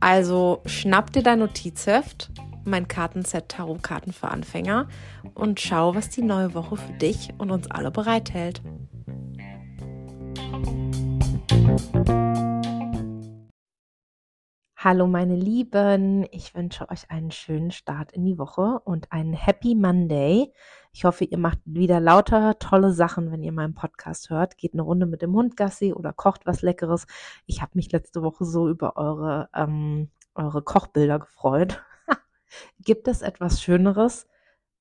Also schnapp dir dein Notizheft mein Kartenset Tarotkarten für Anfänger und schau, was die neue Woche für dich und uns alle bereithält. Hallo meine Lieben, ich wünsche euch einen schönen Start in die Woche und einen Happy Monday. Ich hoffe, ihr macht wieder lauter tolle Sachen, wenn ihr meinen Podcast hört. Geht eine Runde mit dem Hund Gassi oder kocht was Leckeres. Ich habe mich letzte Woche so über eure, ähm, eure Kochbilder gefreut. Gibt es etwas Schöneres,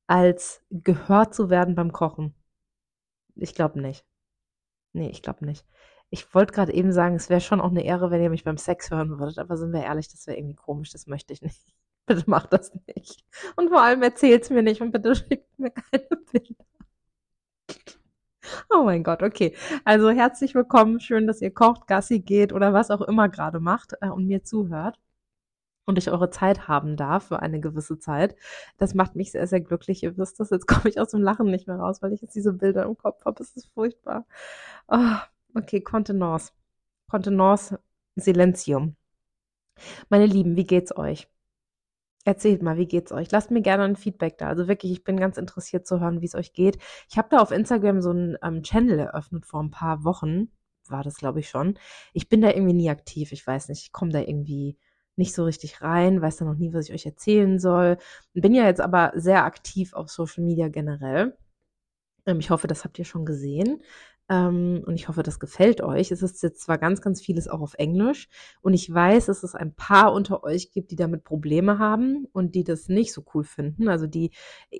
als gehört zu werden beim Kochen? Ich glaube nicht. Nee, ich glaube nicht. Ich wollte gerade eben sagen, es wäre schon auch eine Ehre, wenn ihr mich beim Sex hören würdet, aber sind wir ehrlich, das wäre irgendwie komisch, das möchte ich nicht. Bitte macht das nicht. Und vor allem erzählt es mir nicht und bitte schickt mir keine Bilder. Oh mein Gott, okay. Also herzlich willkommen, schön, dass ihr kocht, Gassi geht oder was auch immer gerade macht äh, und mir zuhört und ich eure Zeit haben darf für eine gewisse Zeit. Das macht mich sehr, sehr glücklich. Ihr wisst das, jetzt komme ich aus dem Lachen nicht mehr raus, weil ich jetzt diese Bilder im Kopf habe. Es ist furchtbar. Oh, okay, Contenance. Contenance Silentium. Meine Lieben, wie geht's euch? Erzählt mal, wie geht's euch? Lasst mir gerne ein Feedback da. Also wirklich, ich bin ganz interessiert zu hören, wie es euch geht. Ich habe da auf Instagram so einen ähm, Channel eröffnet vor ein paar Wochen, war das glaube ich schon. Ich bin da irgendwie nie aktiv. Ich weiß nicht, ich komme da irgendwie nicht so richtig rein, weiß dann noch nie, was ich euch erzählen soll. Bin ja jetzt aber sehr aktiv auf Social Media generell. Ähm, ich hoffe, das habt ihr schon gesehen. Ähm, und ich hoffe, das gefällt euch. Es ist jetzt zwar ganz, ganz vieles auch auf Englisch. Und ich weiß, dass es ein paar unter euch gibt, die damit Probleme haben und die das nicht so cool finden. Also die,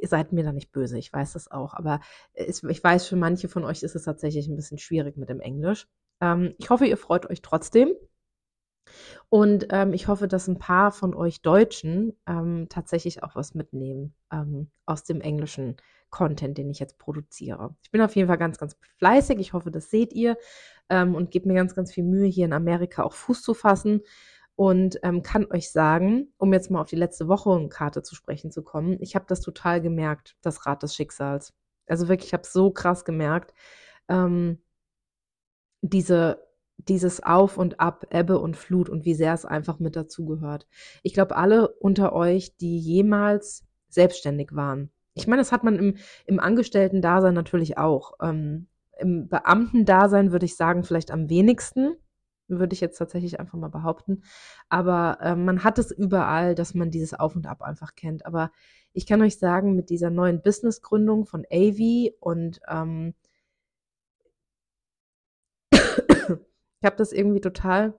seid mir da nicht böse. Ich weiß das auch. Aber es, ich weiß, für manche von euch ist es tatsächlich ein bisschen schwierig mit dem Englisch. Ähm, ich hoffe, ihr freut euch trotzdem. Und ähm, ich hoffe, dass ein paar von euch Deutschen ähm, tatsächlich auch was mitnehmen ähm, aus dem englischen Content, den ich jetzt produziere. Ich bin auf jeden Fall ganz, ganz fleißig. Ich hoffe, das seht ihr ähm, und gebe mir ganz, ganz viel Mühe, hier in Amerika auch Fuß zu fassen. Und ähm, kann euch sagen, um jetzt mal auf die letzte Woche Karte zu sprechen zu kommen, ich habe das total gemerkt, das Rad des Schicksals. Also wirklich, ich habe so krass gemerkt, ähm, diese dieses Auf und Ab, Ebbe und Flut und wie sehr es einfach mit dazugehört. Ich glaube, alle unter euch, die jemals selbstständig waren. Ich meine, das hat man im, im Angestellten-Dasein natürlich auch. Ähm, Im Beamten-Dasein würde ich sagen, vielleicht am wenigsten, würde ich jetzt tatsächlich einfach mal behaupten. Aber äh, man hat es überall, dass man dieses Auf und Ab einfach kennt. Aber ich kann euch sagen, mit dieser neuen Businessgründung von AV und ähm, Ich habe das irgendwie total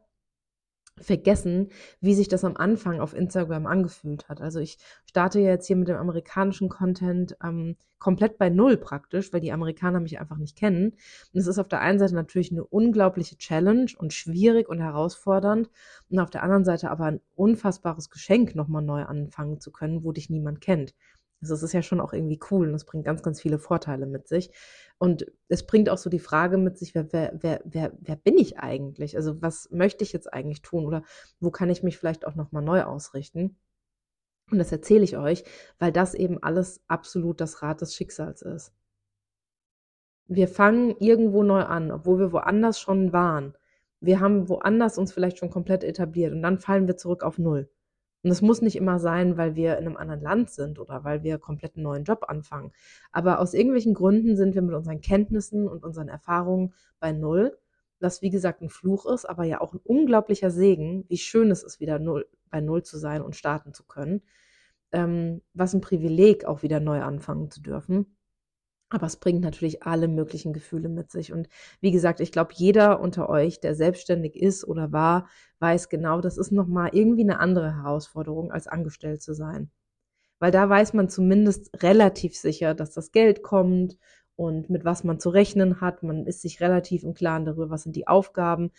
vergessen, wie sich das am Anfang auf Instagram angefühlt hat. Also ich starte jetzt hier mit dem amerikanischen Content ähm, komplett bei Null praktisch, weil die Amerikaner mich einfach nicht kennen. Und es ist auf der einen Seite natürlich eine unglaubliche Challenge und schwierig und herausfordernd und auf der anderen Seite aber ein unfassbares Geschenk, nochmal neu anfangen zu können, wo dich niemand kennt. Also es ist ja schon auch irgendwie cool und es bringt ganz, ganz viele Vorteile mit sich. Und es bringt auch so die Frage mit sich, wer, wer, wer, wer, wer bin ich eigentlich? Also was möchte ich jetzt eigentlich tun oder wo kann ich mich vielleicht auch nochmal neu ausrichten? Und das erzähle ich euch, weil das eben alles absolut das Rad des Schicksals ist. Wir fangen irgendwo neu an, obwohl wir woanders schon waren. Wir haben woanders uns vielleicht schon komplett etabliert und dann fallen wir zurück auf Null. Und es muss nicht immer sein, weil wir in einem anderen Land sind oder weil wir komplett einen neuen Job anfangen. Aber aus irgendwelchen Gründen sind wir mit unseren Kenntnissen und unseren Erfahrungen bei Null, was wie gesagt ein Fluch ist, aber ja auch ein unglaublicher Segen, wie schön es ist, wieder null, bei Null zu sein und starten zu können. Ähm, was ein Privileg, auch wieder neu anfangen zu dürfen. Aber es bringt natürlich alle möglichen Gefühle mit sich. Und wie gesagt, ich glaube, jeder unter euch, der selbstständig ist oder war, weiß genau, das ist nochmal irgendwie eine andere Herausforderung, als angestellt zu sein. Weil da weiß man zumindest relativ sicher, dass das Geld kommt und mit was man zu rechnen hat. Man ist sich relativ im Klaren darüber, was sind die Aufgaben.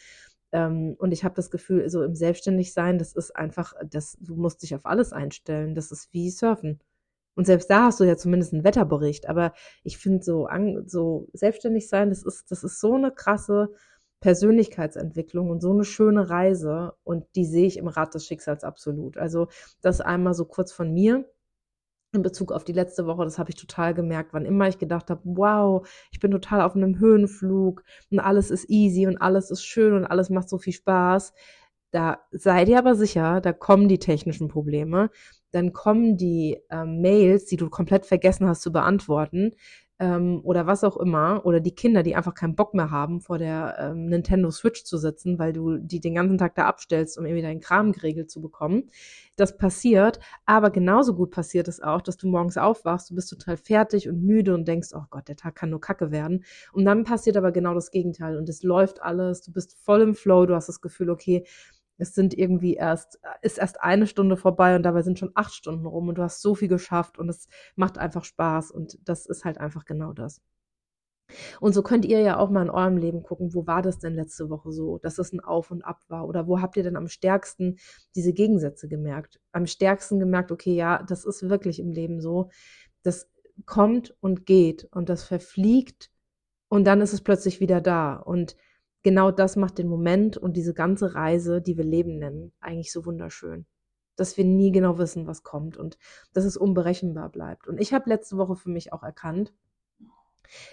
Ähm, und ich habe das Gefühl, so im Selbstständigsein, das ist einfach, das, du musst dich auf alles einstellen. Das ist wie Surfen. Und selbst da hast du ja zumindest einen Wetterbericht. Aber ich finde so, so selbstständig sein, das ist, das ist so eine krasse Persönlichkeitsentwicklung und so eine schöne Reise. Und die sehe ich im Rad des Schicksals absolut. Also das einmal so kurz von mir in Bezug auf die letzte Woche, das habe ich total gemerkt, wann immer ich gedacht habe, wow, ich bin total auf einem Höhenflug und alles ist easy und alles ist schön und alles macht so viel Spaß. Da sei dir aber sicher, da kommen die technischen Probleme, dann kommen die ähm, Mails, die du komplett vergessen hast zu beantworten, ähm, oder was auch immer, oder die Kinder, die einfach keinen Bock mehr haben, vor der ähm, Nintendo Switch zu sitzen, weil du die den ganzen Tag da abstellst, um irgendwie deinen Kram geregelt zu bekommen. Das passiert, aber genauso gut passiert es auch, dass du morgens aufwachst, du bist total fertig und müde und denkst, oh Gott, der Tag kann nur Kacke werden. Und dann passiert aber genau das Gegenteil und es läuft alles, du bist voll im Flow, du hast das Gefühl, okay, es sind irgendwie erst, ist erst eine Stunde vorbei und dabei sind schon acht Stunden rum und du hast so viel geschafft und es macht einfach Spaß und das ist halt einfach genau das. Und so könnt ihr ja auch mal in eurem Leben gucken, wo war das denn letzte Woche so, dass es ein Auf und Ab war oder wo habt ihr denn am stärksten diese Gegensätze gemerkt? Am stärksten gemerkt, okay, ja, das ist wirklich im Leben so, das kommt und geht und das verfliegt und dann ist es plötzlich wieder da und genau das macht den Moment und diese ganze Reise, die wir Leben nennen, eigentlich so wunderschön. Dass wir nie genau wissen, was kommt und dass es unberechenbar bleibt. Und ich habe letzte Woche für mich auch erkannt,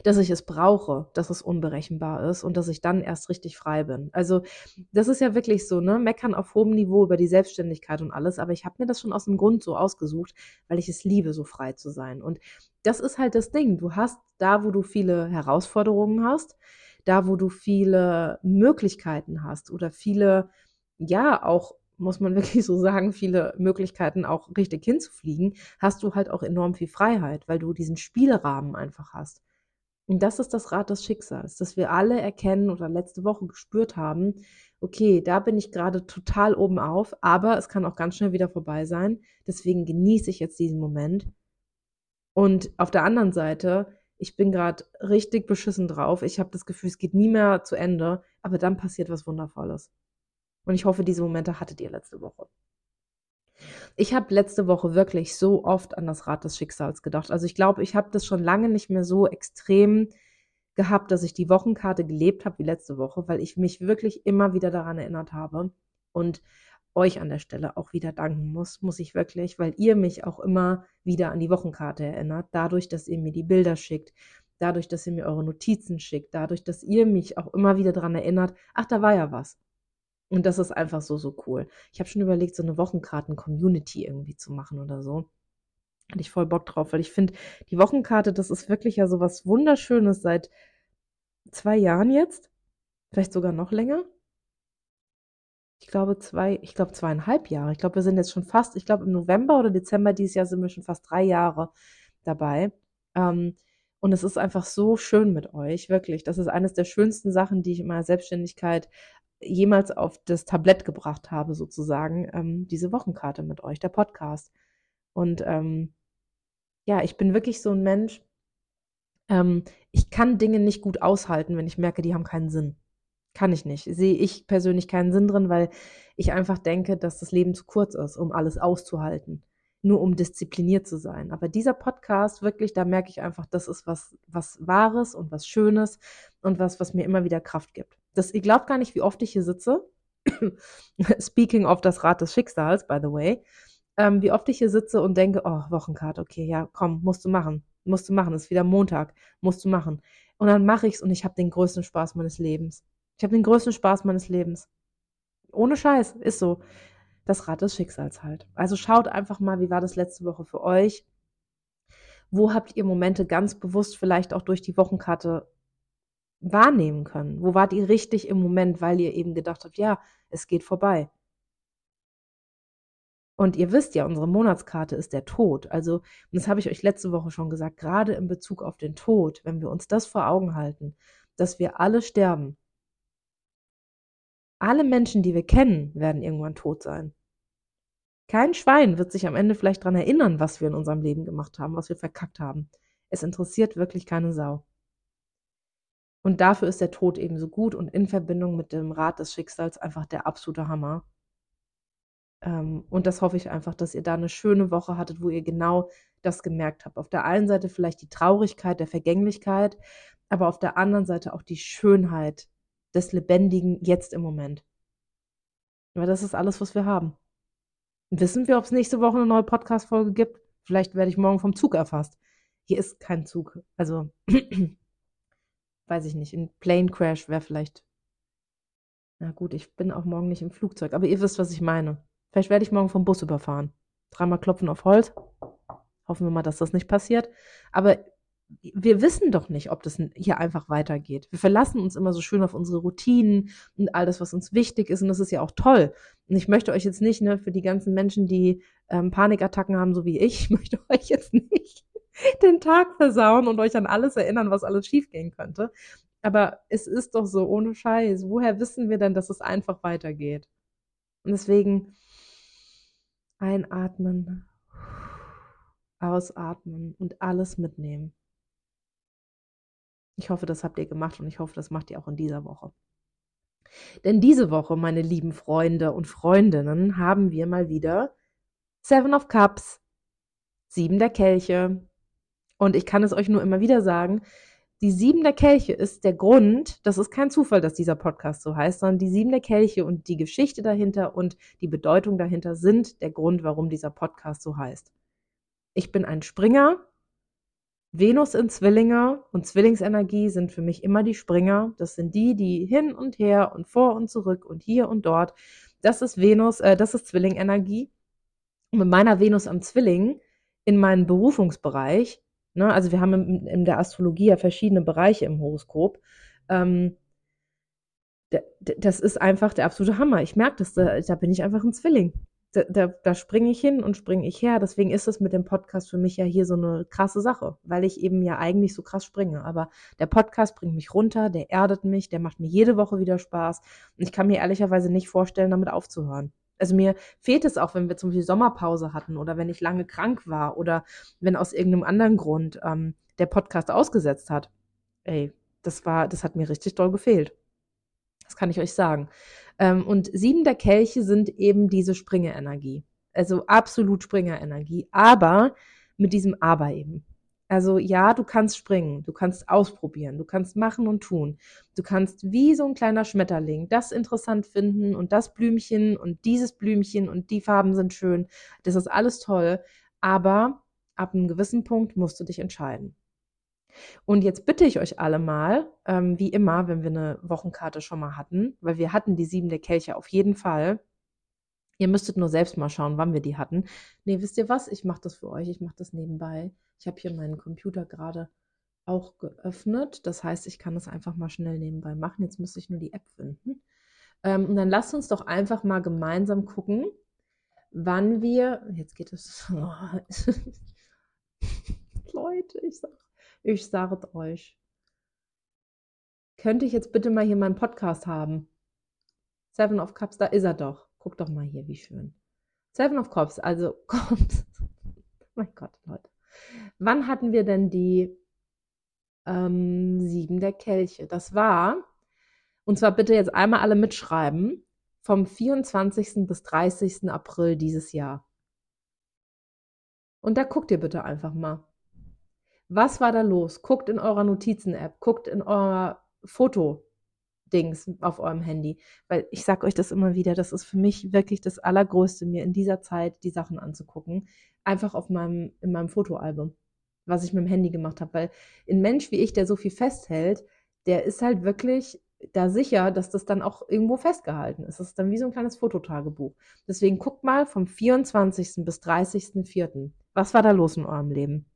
dass ich es brauche, dass es unberechenbar ist und dass ich dann erst richtig frei bin. Also das ist ja wirklich so, ne, meckern auf hohem Niveau über die Selbstständigkeit und alles, aber ich habe mir das schon aus dem Grund so ausgesucht, weil ich es liebe, so frei zu sein. Und das ist halt das Ding. Du hast da, wo du viele Herausforderungen hast, da, wo du viele Möglichkeiten hast oder viele, ja, auch muss man wirklich so sagen, viele Möglichkeiten auch richtig hinzufliegen, hast du halt auch enorm viel Freiheit, weil du diesen Spielrahmen einfach hast. Und das ist das Rad des Schicksals, dass wir alle erkennen oder letzte Woche gespürt haben, okay, da bin ich gerade total oben auf, aber es kann auch ganz schnell wieder vorbei sein. Deswegen genieße ich jetzt diesen Moment. Und auf der anderen Seite ich bin gerade richtig beschissen drauf. Ich habe das Gefühl, es geht nie mehr zu Ende, aber dann passiert was Wundervolles. Und ich hoffe, diese Momente hattet ihr letzte Woche. Ich habe letzte Woche wirklich so oft an das Rad des Schicksals gedacht. Also ich glaube, ich habe das schon lange nicht mehr so extrem gehabt, dass ich die Wochenkarte gelebt habe wie letzte Woche, weil ich mich wirklich immer wieder daran erinnert habe. Und euch an der Stelle auch wieder danken muss, muss ich wirklich, weil ihr mich auch immer wieder an die Wochenkarte erinnert, dadurch, dass ihr mir die Bilder schickt, dadurch, dass ihr mir eure Notizen schickt, dadurch, dass ihr mich auch immer wieder daran erinnert, ach, da war ja was. Und das ist einfach so, so cool. Ich habe schon überlegt, so eine Wochenkarten-Community irgendwie zu machen oder so. Hatte ich voll Bock drauf, weil ich finde, die Wochenkarte, das ist wirklich ja so was Wunderschönes seit zwei Jahren jetzt. Vielleicht sogar noch länger ich glaube, zwei, ich glaube zweieinhalb Jahre. Ich glaube, wir sind jetzt schon fast, ich glaube, im November oder Dezember dieses Jahr sind wir schon fast drei Jahre dabei. Ähm, und es ist einfach so schön mit euch, wirklich. Das ist eines der schönsten Sachen, die ich in meiner Selbstständigkeit jemals auf das Tablett gebracht habe, sozusagen, ähm, diese Wochenkarte mit euch, der Podcast. Und ähm, ja, ich bin wirklich so ein Mensch, ähm, ich kann Dinge nicht gut aushalten, wenn ich merke, die haben keinen Sinn. Kann ich nicht. Sehe ich persönlich keinen Sinn drin, weil ich einfach denke, dass das Leben zu kurz ist, um alles auszuhalten. Nur um diszipliniert zu sein. Aber dieser Podcast, wirklich, da merke ich einfach, das ist was, was Wahres und was Schönes und was, was mir immer wieder Kraft gibt. Das, ihr glaubt gar nicht, wie oft ich hier sitze. Speaking of das Rad des Schicksals, by the way. Ähm, wie oft ich hier sitze und denke, oh, Wochenkarte, okay, ja, komm, musst du machen. Musst du machen, ist wieder Montag, musst du machen. Und dann mache ich es und ich habe den größten Spaß meines Lebens. Ich habe den größten Spaß meines Lebens. Ohne Scheiß, ist so. Das Rad des Schicksals halt. Also schaut einfach mal, wie war das letzte Woche für euch? Wo habt ihr Momente ganz bewusst vielleicht auch durch die Wochenkarte wahrnehmen können? Wo wart ihr richtig im Moment, weil ihr eben gedacht habt, ja, es geht vorbei? Und ihr wisst ja, unsere Monatskarte ist der Tod. Also, das habe ich euch letzte Woche schon gesagt, gerade in Bezug auf den Tod, wenn wir uns das vor Augen halten, dass wir alle sterben, alle Menschen, die wir kennen, werden irgendwann tot sein. Kein Schwein wird sich am Ende vielleicht daran erinnern, was wir in unserem Leben gemacht haben, was wir verkackt haben. Es interessiert wirklich keine Sau. Und dafür ist der Tod eben so gut und in Verbindung mit dem Rat des Schicksals einfach der absolute Hammer. Ähm, und das hoffe ich einfach, dass ihr da eine schöne Woche hattet, wo ihr genau das gemerkt habt. Auf der einen Seite vielleicht die Traurigkeit der Vergänglichkeit, aber auf der anderen Seite auch die Schönheit des Lebendigen jetzt im Moment. Aber das ist alles, was wir haben. Wissen wir, ob es nächste Woche eine neue Podcast-Folge gibt? Vielleicht werde ich morgen vom Zug erfasst. Hier ist kein Zug. Also, weiß ich nicht. Ein Plane Crash wäre vielleicht. Na gut, ich bin auch morgen nicht im Flugzeug, aber ihr wisst, was ich meine. Vielleicht werde ich morgen vom Bus überfahren. Dreimal klopfen auf Holz. Hoffen wir mal, dass das nicht passiert. Aber wir wissen doch nicht, ob das hier einfach weitergeht. Wir verlassen uns immer so schön auf unsere Routinen und all das, was uns wichtig ist. Und das ist ja auch toll. Und ich möchte euch jetzt nicht, ne, für die ganzen Menschen, die ähm, Panikattacken haben, so wie ich, ich möchte euch jetzt nicht den Tag versauen und euch an alles erinnern, was alles schiefgehen könnte. Aber es ist doch so, ohne Scheiß. Woher wissen wir denn, dass es einfach weitergeht? Und deswegen einatmen, ausatmen und alles mitnehmen. Ich hoffe, das habt ihr gemacht und ich hoffe, das macht ihr auch in dieser Woche. Denn diese Woche, meine lieben Freunde und Freundinnen, haben wir mal wieder Seven of Cups, sieben der Kelche. Und ich kann es euch nur immer wieder sagen, die sieben der Kelche ist der Grund, das ist kein Zufall, dass dieser Podcast so heißt, sondern die sieben der Kelche und die Geschichte dahinter und die Bedeutung dahinter sind der Grund, warum dieser Podcast so heißt. Ich bin ein Springer Venus in Zwillinge und Zwillingsenergie sind für mich immer die Springer. Das sind die, die hin und her und vor und zurück und hier und dort. Das ist Venus, äh, das ist Zwillingenergie. Und mit meiner Venus am Zwilling in meinem Berufungsbereich, ne, also wir haben in, in der Astrologie ja verschiedene Bereiche im Horoskop, ähm, das ist einfach der absolute Hammer. Ich merke das, da, da bin ich einfach ein Zwilling da, da, da springe ich hin und springe ich her. Deswegen ist es mit dem Podcast für mich ja hier so eine krasse Sache, weil ich eben ja eigentlich so krass springe. Aber der Podcast bringt mich runter, der erdet mich, der macht mir jede Woche wieder Spaß. Und ich kann mir ehrlicherweise nicht vorstellen, damit aufzuhören. Also mir fehlt es auch, wenn wir zum Beispiel Sommerpause hatten oder wenn ich lange krank war oder wenn aus irgendeinem anderen Grund ähm, der Podcast ausgesetzt hat. Ey, das war, das hat mir richtig doll gefehlt. Das kann ich euch sagen. Ähm, und sieben der Kelche sind eben diese Springer-Energie. Also absolut Springer-Energie. Aber mit diesem Aber eben. Also ja, du kannst springen, du kannst ausprobieren, du kannst machen und tun. Du kannst wie so ein kleiner Schmetterling das interessant finden und das Blümchen und dieses Blümchen und die Farben sind schön. Das ist alles toll. Aber ab einem gewissen Punkt musst du dich entscheiden. Und jetzt bitte ich euch alle mal, ähm, wie immer, wenn wir eine Wochenkarte schon mal hatten, weil wir hatten die sieben der Kelche auf jeden Fall. Ihr müsstet nur selbst mal schauen, wann wir die hatten. Nee, wisst ihr was? Ich mache das für euch. Ich mache das nebenbei. Ich habe hier meinen Computer gerade auch geöffnet. Das heißt, ich kann das einfach mal schnell nebenbei machen. Jetzt müsste ich nur die App finden. Ähm, und dann lasst uns doch einfach mal gemeinsam gucken, wann wir. Jetzt geht es. Leute, ich sag ich sage euch. Könnte ich jetzt bitte mal hier meinen Podcast haben? Seven of Cups, da ist er doch. Guck doch mal hier, wie schön. Seven of Cups, also kommt. mein Gott, Leute. Wann hatten wir denn die ähm, sieben der Kelche? Das war, und zwar bitte jetzt einmal alle mitschreiben, vom 24. bis 30. April dieses Jahr. Und da guckt ihr bitte einfach mal. Was war da los? Guckt in eurer Notizen-App, guckt in eurer Foto-Dings auf eurem Handy. Weil ich sag euch das immer wieder, das ist für mich wirklich das Allergrößte, mir in dieser Zeit die Sachen anzugucken. Einfach auf meinem, in meinem Fotoalbum, was ich mit dem Handy gemacht habe. Weil ein Mensch wie ich, der so viel festhält, der ist halt wirklich da sicher, dass das dann auch irgendwo festgehalten ist. Das ist dann wie so ein kleines Fototagebuch. Deswegen guckt mal vom 24. bis 30.04. Was war da los in eurem Leben?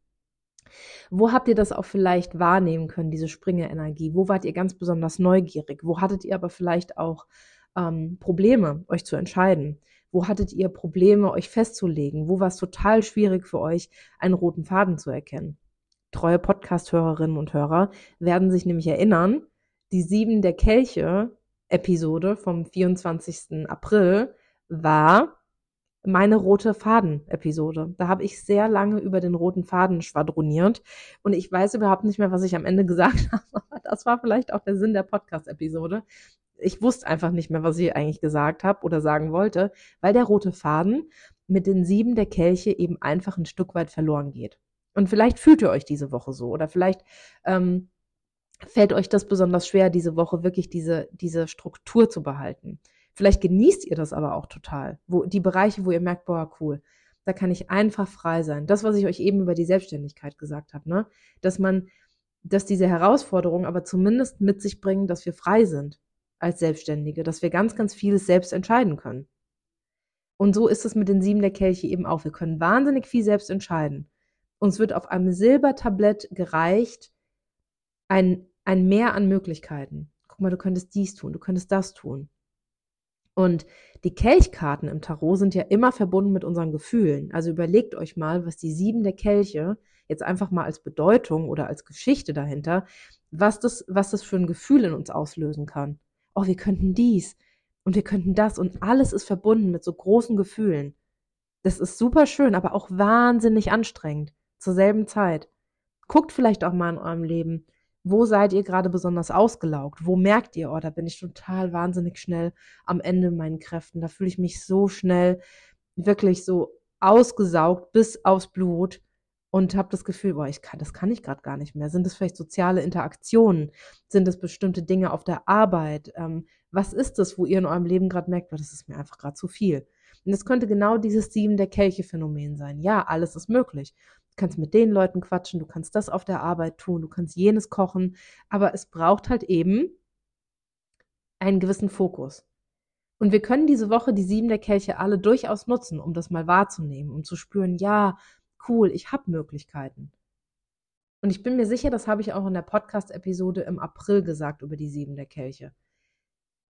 Wo habt ihr das auch vielleicht wahrnehmen können, diese Springer-Energie? Wo wart ihr ganz besonders neugierig? Wo hattet ihr aber vielleicht auch ähm, Probleme, euch zu entscheiden? Wo hattet ihr Probleme, euch festzulegen? Wo war es total schwierig für euch, einen roten Faden zu erkennen? Treue Podcast-Hörerinnen und Hörer werden sich nämlich erinnern, die Sieben der Kelche Episode vom 24. April war meine rote Faden-Episode. Da habe ich sehr lange über den roten Faden schwadroniert und ich weiß überhaupt nicht mehr, was ich am Ende gesagt habe. Das war vielleicht auch der Sinn der Podcast-Episode. Ich wusste einfach nicht mehr, was ich eigentlich gesagt habe oder sagen wollte, weil der rote Faden mit den sieben der Kelche eben einfach ein Stück weit verloren geht. Und vielleicht fühlt ihr euch diese Woche so oder vielleicht ähm, fällt euch das besonders schwer, diese Woche wirklich diese, diese Struktur zu behalten. Vielleicht genießt ihr das aber auch total. Wo, die Bereiche, wo ihr merkt, boah, cool, da kann ich einfach frei sein. Das, was ich euch eben über die Selbstständigkeit gesagt habe, ne? Dass man, dass diese Herausforderungen aber zumindest mit sich bringen, dass wir frei sind als Selbstständige, dass wir ganz, ganz vieles selbst entscheiden können. Und so ist es mit den sieben der Kelche eben auch. Wir können wahnsinnig viel selbst entscheiden. Uns wird auf einem Silbertablett gereicht ein, ein Mehr an Möglichkeiten. Guck mal, du könntest dies tun, du könntest das tun. Und die Kelchkarten im Tarot sind ja immer verbunden mit unseren Gefühlen. Also überlegt euch mal, was die sieben der Kelche jetzt einfach mal als Bedeutung oder als Geschichte dahinter, was das, was das für ein Gefühl in uns auslösen kann. Oh, wir könnten dies, und wir könnten das und alles ist verbunden mit so großen Gefühlen. Das ist super schön, aber auch wahnsinnig anstrengend zur selben Zeit. Guckt vielleicht auch mal in eurem Leben, wo seid ihr gerade besonders ausgelaugt? Wo merkt ihr, oh, da bin ich total wahnsinnig schnell am Ende meinen Kräften. Da fühle ich mich so schnell wirklich so ausgesaugt bis aufs Blut und habe das Gefühl, boah, ich kann, das kann ich gerade gar nicht mehr. Sind es vielleicht soziale Interaktionen? Sind es bestimmte Dinge auf der Arbeit? Ähm, was ist das, wo ihr in eurem Leben gerade merkt, boah, das ist mir einfach gerade zu viel? Und es könnte genau dieses Sieben der Kelche-Phänomen sein. Ja, alles ist möglich. Du kannst mit den Leuten quatschen, du kannst das auf der Arbeit tun, du kannst jenes kochen, aber es braucht halt eben einen gewissen Fokus. Und wir können diese Woche die Sieben der Kelche alle durchaus nutzen, um das mal wahrzunehmen, um zu spüren, ja, cool, ich habe Möglichkeiten. Und ich bin mir sicher, das habe ich auch in der Podcast-Episode im April gesagt über die Sieben der Kelche.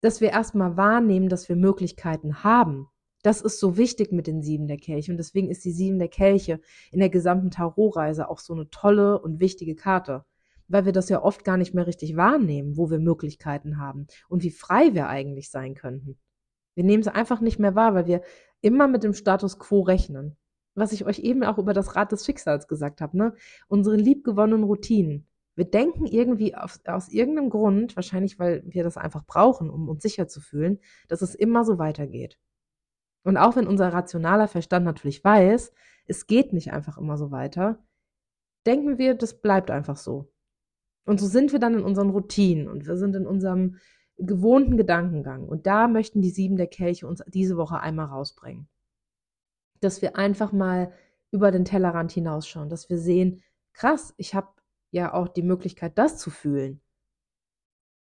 Dass wir erstmal wahrnehmen, dass wir Möglichkeiten haben. Das ist so wichtig mit den Sieben der Kelche. Und deswegen ist die Sieben der Kelche in der gesamten Tarotreise auch so eine tolle und wichtige Karte. Weil wir das ja oft gar nicht mehr richtig wahrnehmen, wo wir Möglichkeiten haben und wie frei wir eigentlich sein könnten. Wir nehmen es einfach nicht mehr wahr, weil wir immer mit dem Status quo rechnen was ich euch eben auch über das Rad des Schicksals gesagt habe, ne? Unsere liebgewonnenen Routinen. Wir denken irgendwie auf, aus irgendeinem Grund, wahrscheinlich weil wir das einfach brauchen, um uns sicher zu fühlen, dass es immer so weitergeht. Und auch wenn unser rationaler Verstand natürlich weiß, es geht nicht einfach immer so weiter, denken wir, das bleibt einfach so. Und so sind wir dann in unseren Routinen und wir sind in unserem gewohnten Gedankengang. Und da möchten die sieben der Kelche uns diese Woche einmal rausbringen dass wir einfach mal über den Tellerrand hinausschauen, dass wir sehen, krass, ich habe ja auch die Möglichkeit, das zu fühlen.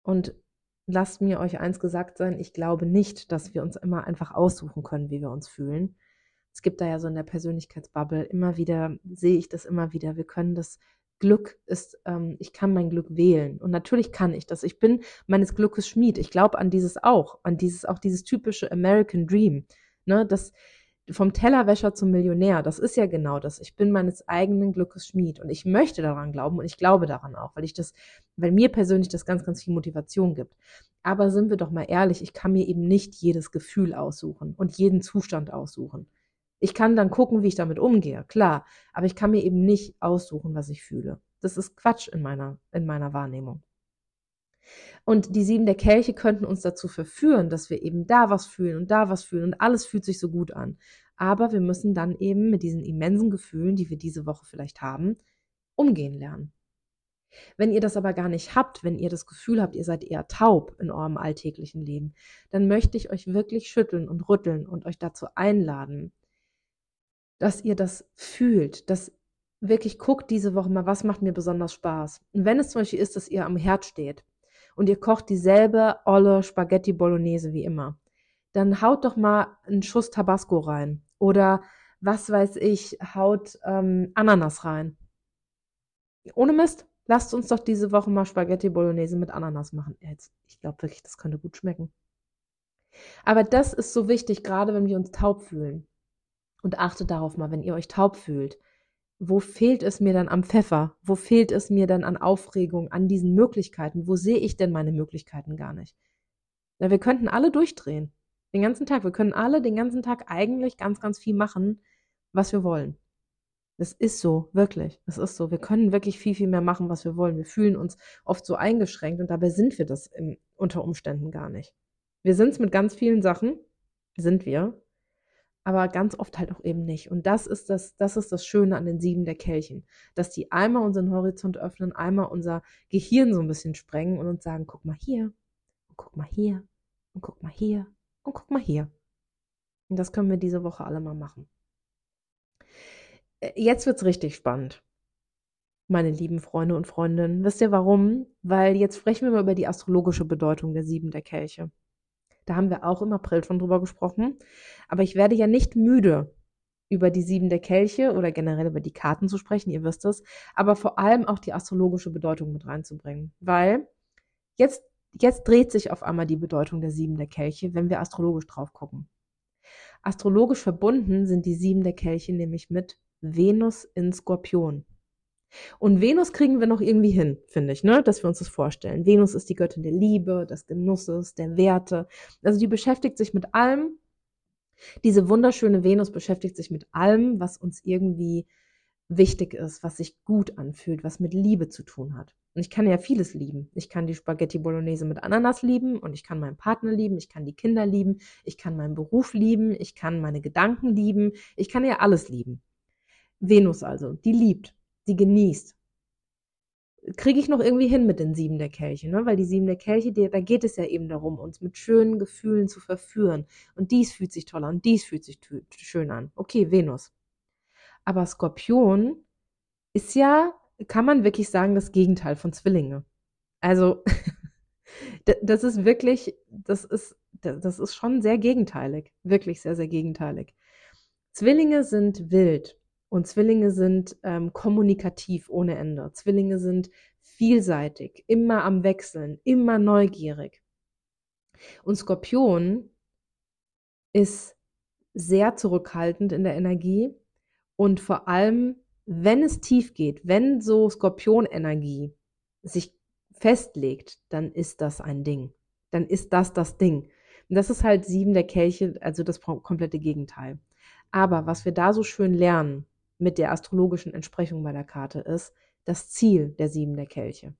Und lasst mir euch eins gesagt sein, ich glaube nicht, dass wir uns immer einfach aussuchen können, wie wir uns fühlen. Es gibt da ja so in der Persönlichkeitsbubble immer wieder, sehe ich das immer wieder, wir können das Glück ist, ähm, ich kann mein Glück wählen. Und natürlich kann ich das. Ich bin meines Glückes Schmied. Ich glaube an dieses auch, an dieses, auch dieses typische American Dream. Ne, dass vom Tellerwäscher zum Millionär, das ist ja genau das. Ich bin meines eigenen Glückes Schmied und ich möchte daran glauben und ich glaube daran auch, weil ich das, weil mir persönlich das ganz, ganz viel Motivation gibt. Aber sind wir doch mal ehrlich, ich kann mir eben nicht jedes Gefühl aussuchen und jeden Zustand aussuchen. Ich kann dann gucken, wie ich damit umgehe, klar, aber ich kann mir eben nicht aussuchen, was ich fühle. Das ist Quatsch in meiner, in meiner Wahrnehmung. Und die sieben der Kelche könnten uns dazu verführen, dass wir eben da was fühlen und da was fühlen und alles fühlt sich so gut an. Aber wir müssen dann eben mit diesen immensen Gefühlen, die wir diese Woche vielleicht haben, umgehen lernen. Wenn ihr das aber gar nicht habt, wenn ihr das Gefühl habt, ihr seid eher taub in eurem alltäglichen Leben, dann möchte ich euch wirklich schütteln und rütteln und euch dazu einladen, dass ihr das fühlt, dass wirklich guckt diese Woche mal, was macht mir besonders Spaß. Und wenn es zum Beispiel ist, dass ihr am Herd steht und ihr kocht dieselbe olle Spaghetti Bolognese wie immer, dann haut doch mal einen Schuss Tabasco rein oder was weiß ich, haut ähm, Ananas rein. Ohne Mist, lasst uns doch diese Woche mal Spaghetti Bolognese mit Ananas machen. Jetzt, ich glaube wirklich, das könnte gut schmecken. Aber das ist so wichtig, gerade wenn wir uns taub fühlen. Und achtet darauf mal, wenn ihr euch taub fühlt, wo fehlt es mir dann am Pfeffer? Wo fehlt es mir dann an Aufregung, an diesen Möglichkeiten? Wo sehe ich denn meine Möglichkeiten gar nicht? Ja, wir könnten alle durchdrehen. Den ganzen Tag. Wir können alle den ganzen Tag eigentlich ganz, ganz viel machen, was wir wollen. Das ist so, wirklich. Das ist so. Wir können wirklich viel, viel mehr machen, was wir wollen. Wir fühlen uns oft so eingeschränkt und dabei sind wir das im, unter Umständen gar nicht. Wir sind es mit ganz vielen Sachen, sind wir, aber ganz oft halt auch eben nicht. Und das ist das, das ist das Schöne an den sieben der Kelchen, dass die einmal unseren Horizont öffnen, einmal unser Gehirn so ein bisschen sprengen und uns sagen, guck mal hier, und guck mal hier, und guck mal hier, und guck mal hier. Und das können wir diese Woche alle mal machen. Äh, jetzt wird's richtig spannend. Meine lieben Freunde und Freundinnen. Wisst ihr warum? Weil jetzt sprechen wir mal über die astrologische Bedeutung der sieben der Kelche. Da haben wir auch im April schon drüber gesprochen. Aber ich werde ja nicht müde, über die sieben der Kelche oder generell über die Karten zu sprechen, ihr wisst es, aber vor allem auch die astrologische Bedeutung mit reinzubringen. Weil jetzt, jetzt dreht sich auf einmal die Bedeutung der sieben der Kelche, wenn wir astrologisch drauf gucken. Astrologisch verbunden sind die sieben der Kelche nämlich mit Venus in Skorpion. Und Venus kriegen wir noch irgendwie hin, finde ich, ne? dass wir uns das vorstellen. Venus ist die Göttin der Liebe, des Genusses, der Werte. Also die beschäftigt sich mit allem. Diese wunderschöne Venus beschäftigt sich mit allem, was uns irgendwie wichtig ist, was sich gut anfühlt, was mit Liebe zu tun hat. Und ich kann ja vieles lieben. Ich kann die Spaghetti Bolognese mit Ananas lieben und ich kann meinen Partner lieben, ich kann die Kinder lieben, ich kann meinen Beruf lieben, ich kann meine Gedanken lieben, ich kann ja alles lieben. Venus also, die liebt, die genießt. Kriege ich noch irgendwie hin mit den sieben der Kelche, ne? Weil die sieben der Kelche, die, da geht es ja eben darum, uns mit schönen Gefühlen zu verführen. Und dies fühlt sich toll an, dies fühlt sich schön an. Okay, Venus. Aber Skorpion ist ja, kann man wirklich sagen, das Gegenteil von Zwillinge. Also, das ist wirklich, das ist, das ist schon sehr gegenteilig. Wirklich sehr, sehr gegenteilig. Zwillinge sind wild. Und Zwillinge sind ähm, kommunikativ ohne Ende. Zwillinge sind vielseitig, immer am Wechseln, immer neugierig. Und Skorpion ist sehr zurückhaltend in der Energie und vor allem, wenn es tief geht, wenn so Skorpionenergie sich festlegt, dann ist das ein Ding. Dann ist das das Ding. Und das ist halt sieben der Kelche, also das komplette Gegenteil. Aber was wir da so schön lernen, mit der astrologischen Entsprechung bei der Karte ist, das Ziel der sieben der Kelche.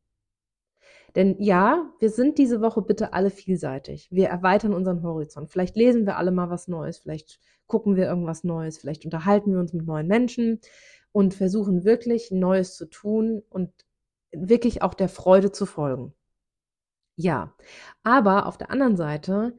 Denn ja, wir sind diese Woche bitte alle vielseitig. Wir erweitern unseren Horizont. Vielleicht lesen wir alle mal was Neues, vielleicht gucken wir irgendwas Neues, vielleicht unterhalten wir uns mit neuen Menschen und versuchen wirklich Neues zu tun und wirklich auch der Freude zu folgen. Ja, aber auf der anderen Seite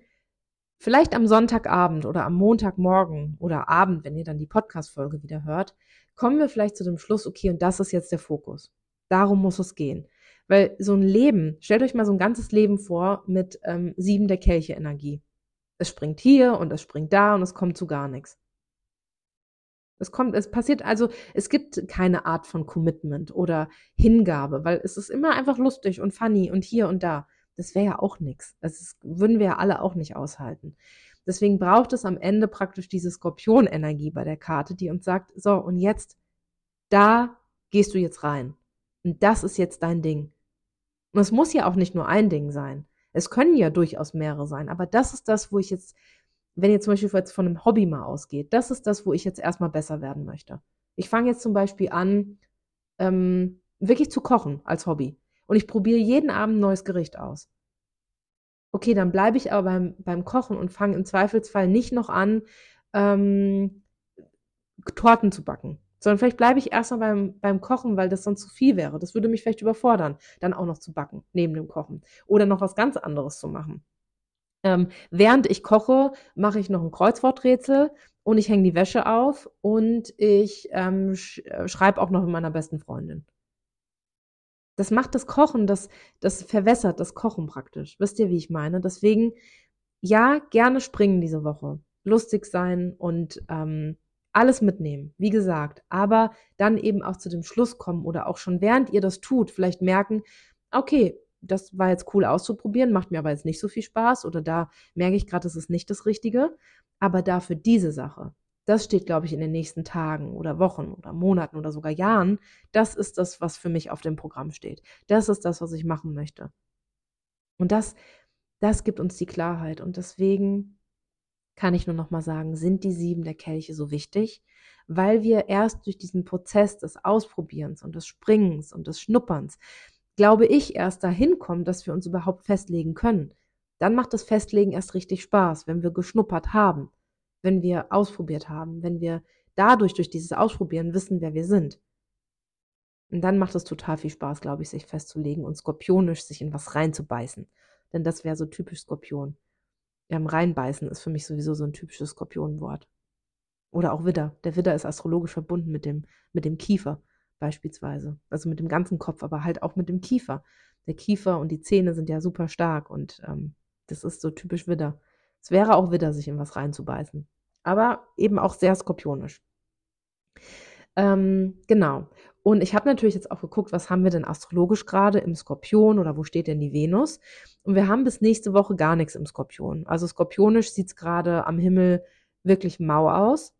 Vielleicht am Sonntagabend oder am Montagmorgen oder Abend, wenn ihr dann die Podcast-Folge wieder hört, kommen wir vielleicht zu dem Schluss, okay, und das ist jetzt der Fokus. Darum muss es gehen. Weil so ein Leben, stellt euch mal so ein ganzes Leben vor mit ähm, sieben der Kelche Energie. Es springt hier und es springt da und es kommt zu gar nichts. Es kommt, es passiert also, es gibt keine Art von Commitment oder Hingabe, weil es ist immer einfach lustig und funny und hier und da das wäre ja auch nichts. Das würden wir ja alle auch nicht aushalten. Deswegen braucht es am Ende praktisch diese Skorpionenergie bei der Karte, die uns sagt, so, und jetzt, da gehst du jetzt rein. Und das ist jetzt dein Ding. Und es muss ja auch nicht nur ein Ding sein. Es können ja durchaus mehrere sein. Aber das ist das, wo ich jetzt, wenn ihr zum Beispiel jetzt von einem Hobby mal ausgeht, das ist das, wo ich jetzt erstmal besser werden möchte. Ich fange jetzt zum Beispiel an, ähm, wirklich zu kochen als Hobby und ich probiere jeden Abend ein neues Gericht aus. Okay, dann bleibe ich aber beim, beim Kochen und fange im Zweifelsfall nicht noch an, ähm, Torten zu backen. Sondern vielleicht bleibe ich erstmal beim, beim Kochen, weil das sonst zu viel wäre. Das würde mich vielleicht überfordern, dann auch noch zu backen, neben dem Kochen. Oder noch was ganz anderes zu machen. Ähm, während ich koche, mache ich noch ein Kreuzworträtsel und ich hänge die Wäsche auf und ich ähm, sch äh, schreibe auch noch mit meiner besten Freundin. Das macht das Kochen, das, das verwässert das Kochen praktisch. Wisst ihr, wie ich meine? Deswegen, ja, gerne springen diese Woche. Lustig sein und ähm, alles mitnehmen, wie gesagt, aber dann eben auch zu dem Schluss kommen oder auch schon während ihr das tut, vielleicht merken, okay, das war jetzt cool auszuprobieren, macht mir aber jetzt nicht so viel Spaß oder da merke ich gerade, das ist nicht das Richtige, aber dafür diese Sache, das steht, glaube ich, in den nächsten Tagen oder Wochen oder Monaten oder sogar Jahren. Das ist das, was für mich auf dem Programm steht. Das ist das, was ich machen möchte. Und das, das gibt uns die Klarheit. Und deswegen kann ich nur noch mal sagen, sind die sieben der Kelche so wichtig, weil wir erst durch diesen Prozess des Ausprobierens und des Springens und des Schnupperns, glaube ich, erst dahin kommen, dass wir uns überhaupt festlegen können. Dann macht das Festlegen erst richtig Spaß, wenn wir geschnuppert haben, wenn wir ausprobiert haben, wenn wir dadurch durch dieses Ausprobieren wissen, wer wir sind. Und dann macht es total viel Spaß, glaube ich, sich festzulegen und skorpionisch sich in was reinzubeißen. Denn das wäre so typisch Skorpion. Ähm, reinbeißen ist für mich sowieso so ein typisches Skorpionwort. Oder auch Widder. Der Widder ist astrologisch verbunden mit dem, mit dem Kiefer beispielsweise. Also mit dem ganzen Kopf, aber halt auch mit dem Kiefer. Der Kiefer und die Zähne sind ja super stark und ähm, das ist so typisch Widder. Es wäre auch Widder, sich in was reinzubeißen. Aber eben auch sehr skorpionisch. Ähm, genau. Und ich habe natürlich jetzt auch geguckt, was haben wir denn astrologisch gerade im Skorpion oder wo steht denn die Venus? Und wir haben bis nächste Woche gar nichts im Skorpion. Also skorpionisch sieht es gerade am Himmel wirklich mau aus.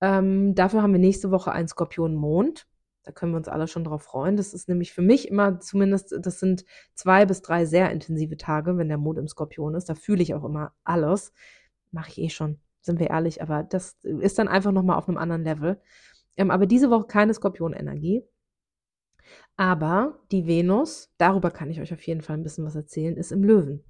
Ähm, dafür haben wir nächste Woche einen Skorpion-Mond. Da können wir uns alle schon drauf freuen. Das ist nämlich für mich immer zumindest, das sind zwei bis drei sehr intensive Tage, wenn der Mond im Skorpion ist. Da fühle ich auch immer alles. Mache ich eh schon, sind wir ehrlich. Aber das ist dann einfach nochmal auf einem anderen Level. Ähm, aber diese Woche keine Skorpionenergie. Aber die Venus, darüber kann ich euch auf jeden Fall ein bisschen was erzählen, ist im Löwen.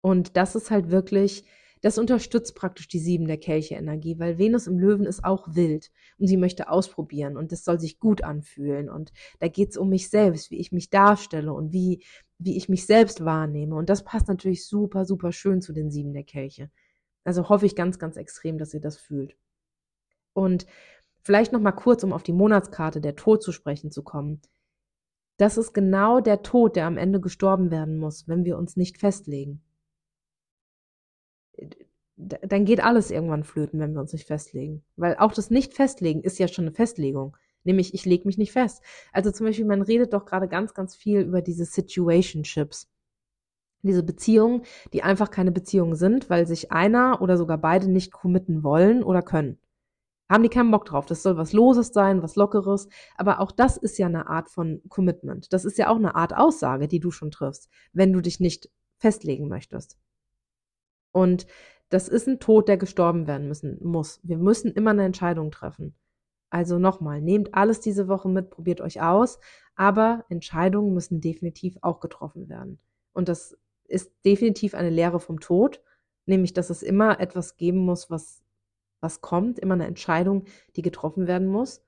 Und das ist halt wirklich, das unterstützt praktisch die sieben der Kelche-Energie, weil Venus im Löwen ist auch wild und sie möchte ausprobieren und das soll sich gut anfühlen. Und da geht es um mich selbst, wie ich mich darstelle und wie, wie ich mich selbst wahrnehme. Und das passt natürlich super, super schön zu den sieben der Kelche. Also hoffe ich ganz, ganz extrem, dass ihr das fühlt. Und vielleicht noch mal kurz, um auf die Monatskarte der Tod zu sprechen zu kommen. Das ist genau der Tod, der am Ende gestorben werden muss, wenn wir uns nicht festlegen. Dann geht alles irgendwann flöten, wenn wir uns nicht festlegen. Weil auch das Nicht-Festlegen ist ja schon eine Festlegung. Nämlich, ich lege mich nicht fest. Also zum Beispiel, man redet doch gerade ganz, ganz viel über diese Situationships. Diese Beziehungen, die einfach keine Beziehungen sind, weil sich einer oder sogar beide nicht committen wollen oder können haben die keinen Bock drauf. Das soll was Loses sein, was Lockeres. Aber auch das ist ja eine Art von Commitment. Das ist ja auch eine Art Aussage, die du schon triffst, wenn du dich nicht festlegen möchtest. Und das ist ein Tod, der gestorben werden müssen, muss. Wir müssen immer eine Entscheidung treffen. Also nochmal, nehmt alles diese Woche mit, probiert euch aus, aber Entscheidungen müssen definitiv auch getroffen werden. Und das ist definitiv eine Lehre vom Tod, nämlich dass es immer etwas geben muss, was was kommt, immer eine Entscheidung, die getroffen werden muss.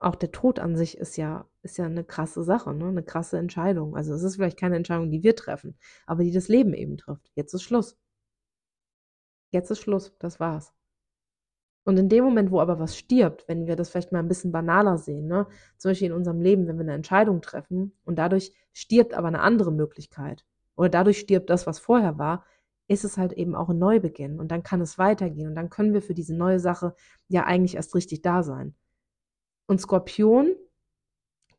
Auch der Tod an sich ist ja, ist ja eine krasse Sache, ne? eine krasse Entscheidung. Also es ist vielleicht keine Entscheidung, die wir treffen, aber die das Leben eben trifft. Jetzt ist Schluss. Jetzt ist Schluss, das war's. Und in dem Moment, wo aber was stirbt, wenn wir das vielleicht mal ein bisschen banaler sehen, ne? zum Beispiel in unserem Leben, wenn wir eine Entscheidung treffen und dadurch stirbt aber eine andere Möglichkeit oder dadurch stirbt das, was vorher war, ist es halt eben auch ein Neubeginn und dann kann es weitergehen und dann können wir für diese neue Sache ja eigentlich erst richtig da sein. Und Skorpion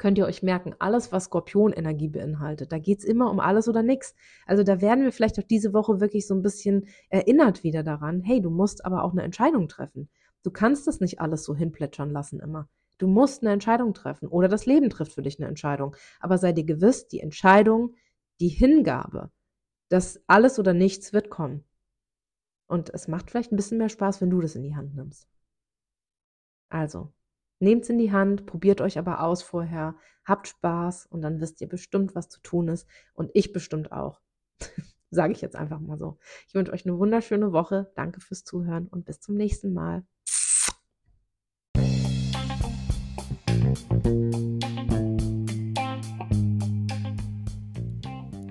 könnt ihr euch merken, alles, was Skorpionenergie beinhaltet, da geht es immer um alles oder nichts. Also da werden wir vielleicht auch diese Woche wirklich so ein bisschen erinnert wieder daran, hey, du musst aber auch eine Entscheidung treffen. Du kannst das nicht alles so hinplätschern lassen immer. Du musst eine Entscheidung treffen oder das Leben trifft für dich eine Entscheidung. Aber sei dir gewiss, die Entscheidung, die Hingabe, das alles oder nichts wird kommen. Und es macht vielleicht ein bisschen mehr Spaß, wenn du das in die Hand nimmst. Also, nehmt es in die Hand, probiert euch aber aus vorher, habt Spaß und dann wisst ihr bestimmt, was zu tun ist. Und ich bestimmt auch. Sage ich jetzt einfach mal so. Ich wünsche euch eine wunderschöne Woche. Danke fürs Zuhören und bis zum nächsten Mal.